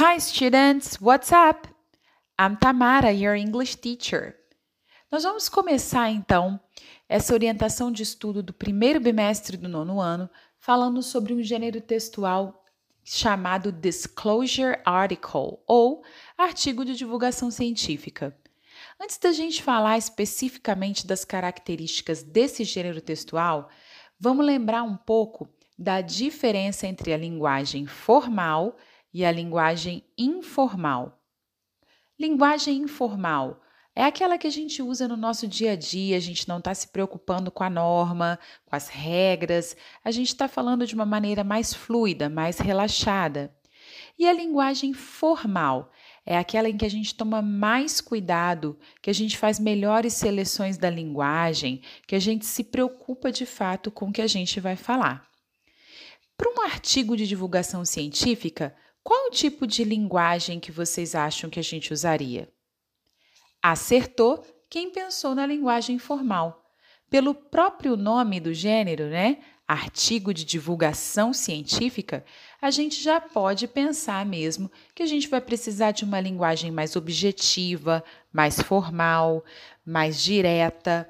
Hi, students, what's up? I'm Tamara, your English teacher. Nós vamos começar então essa orientação de estudo do primeiro bimestre do nono ano, falando sobre um gênero textual chamado Disclosure Article ou artigo de divulgação científica. Antes da gente falar especificamente das características desse gênero textual, vamos lembrar um pouco da diferença entre a linguagem formal e a linguagem informal. Linguagem informal é aquela que a gente usa no nosso dia a dia, a gente não está se preocupando com a norma, com as regras, a gente está falando de uma maneira mais fluida, mais relaxada. E a linguagem formal é aquela em que a gente toma mais cuidado, que a gente faz melhores seleções da linguagem, que a gente se preocupa de fato com o que a gente vai falar. Para um artigo de divulgação científica, qual tipo de linguagem que vocês acham que a gente usaria? Acertou quem pensou na linguagem formal. Pelo próprio nome do gênero, né? Artigo de divulgação científica, a gente já pode pensar mesmo que a gente vai precisar de uma linguagem mais objetiva, mais formal, mais direta,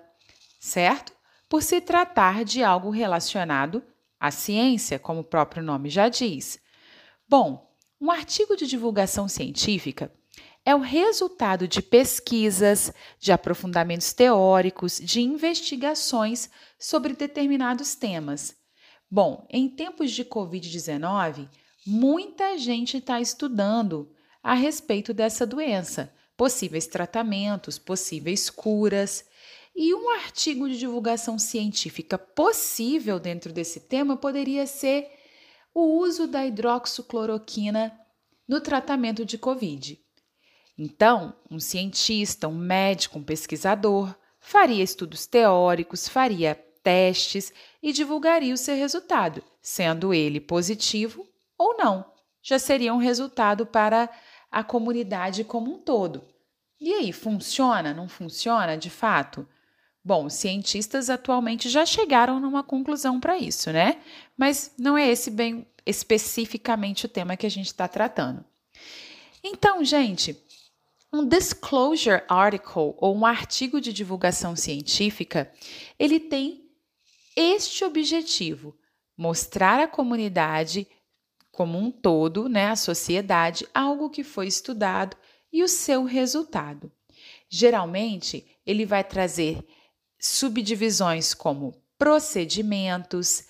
certo? Por se tratar de algo relacionado à ciência, como o próprio nome já diz. Bom, um artigo de divulgação científica é o resultado de pesquisas, de aprofundamentos teóricos, de investigações sobre determinados temas. Bom, em tempos de Covid-19, muita gente está estudando a respeito dessa doença, possíveis tratamentos, possíveis curas. E um artigo de divulgação científica possível dentro desse tema poderia ser o uso da hidroxicloroquina no tratamento de Covid. Então, um cientista, um médico, um pesquisador faria estudos teóricos, faria testes e divulgaria o seu resultado, sendo ele positivo ou não. Já seria um resultado para a comunidade como um todo. E aí, funciona? Não funciona de fato? Bom, cientistas atualmente já chegaram numa conclusão para isso, né? Mas não é esse bem especificamente o tema que a gente está tratando. Então, gente, um disclosure article ou um artigo de divulgação científica, ele tem este objetivo: mostrar à comunidade como um todo, né, a sociedade, algo que foi estudado e o seu resultado. Geralmente, ele vai trazer subdivisões como procedimentos,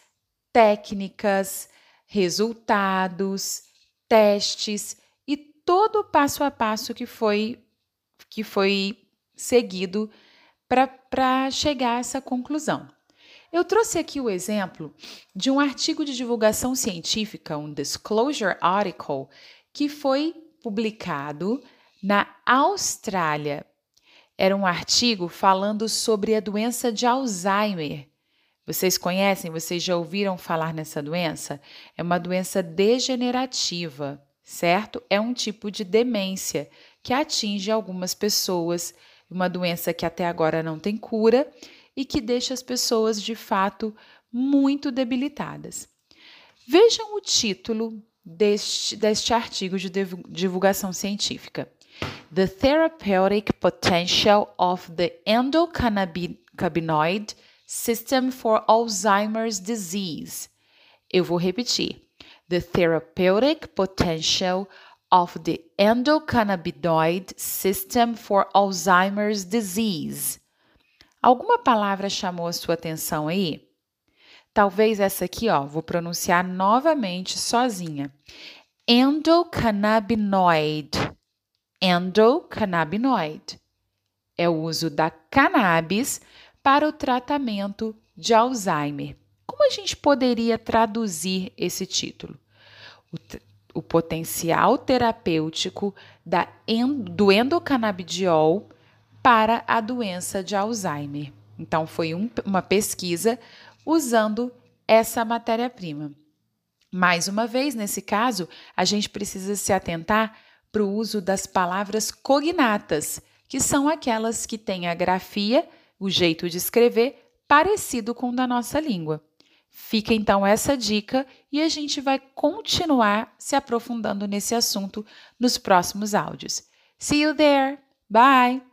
técnicas, resultados, testes e todo o passo a passo que foi que foi seguido para chegar a essa conclusão. Eu trouxe aqui o exemplo de um artigo de divulgação científica, um disclosure article, que foi publicado na Austrália era um artigo falando sobre a doença de Alzheimer. Vocês conhecem, vocês já ouviram falar nessa doença? É uma doença degenerativa, certo? É um tipo de demência que atinge algumas pessoas, uma doença que até agora não tem cura e que deixa as pessoas de fato muito debilitadas. Vejam o título deste, deste artigo de divulgação científica the therapeutic potential of the endocannabinoid system for Alzheimer's disease. Eu vou repetir. The therapeutic potential of the endocannabinoid system for Alzheimer's disease. Alguma palavra chamou a sua atenção aí? Talvez essa aqui, ó, vou pronunciar novamente sozinha. Endocannabinoid endocannabinoid. É o uso da cannabis para o tratamento de Alzheimer. Como a gente poderia traduzir esse título? O, o potencial terapêutico da, do endocannabidiol para a doença de Alzheimer. Então, foi um, uma pesquisa usando essa matéria-prima. Mais uma vez, nesse caso, a gente precisa se atentar para o uso das palavras cognatas, que são aquelas que têm a grafia, o jeito de escrever, parecido com o da nossa língua. Fica então essa dica e a gente vai continuar se aprofundando nesse assunto nos próximos áudios. See you there! Bye!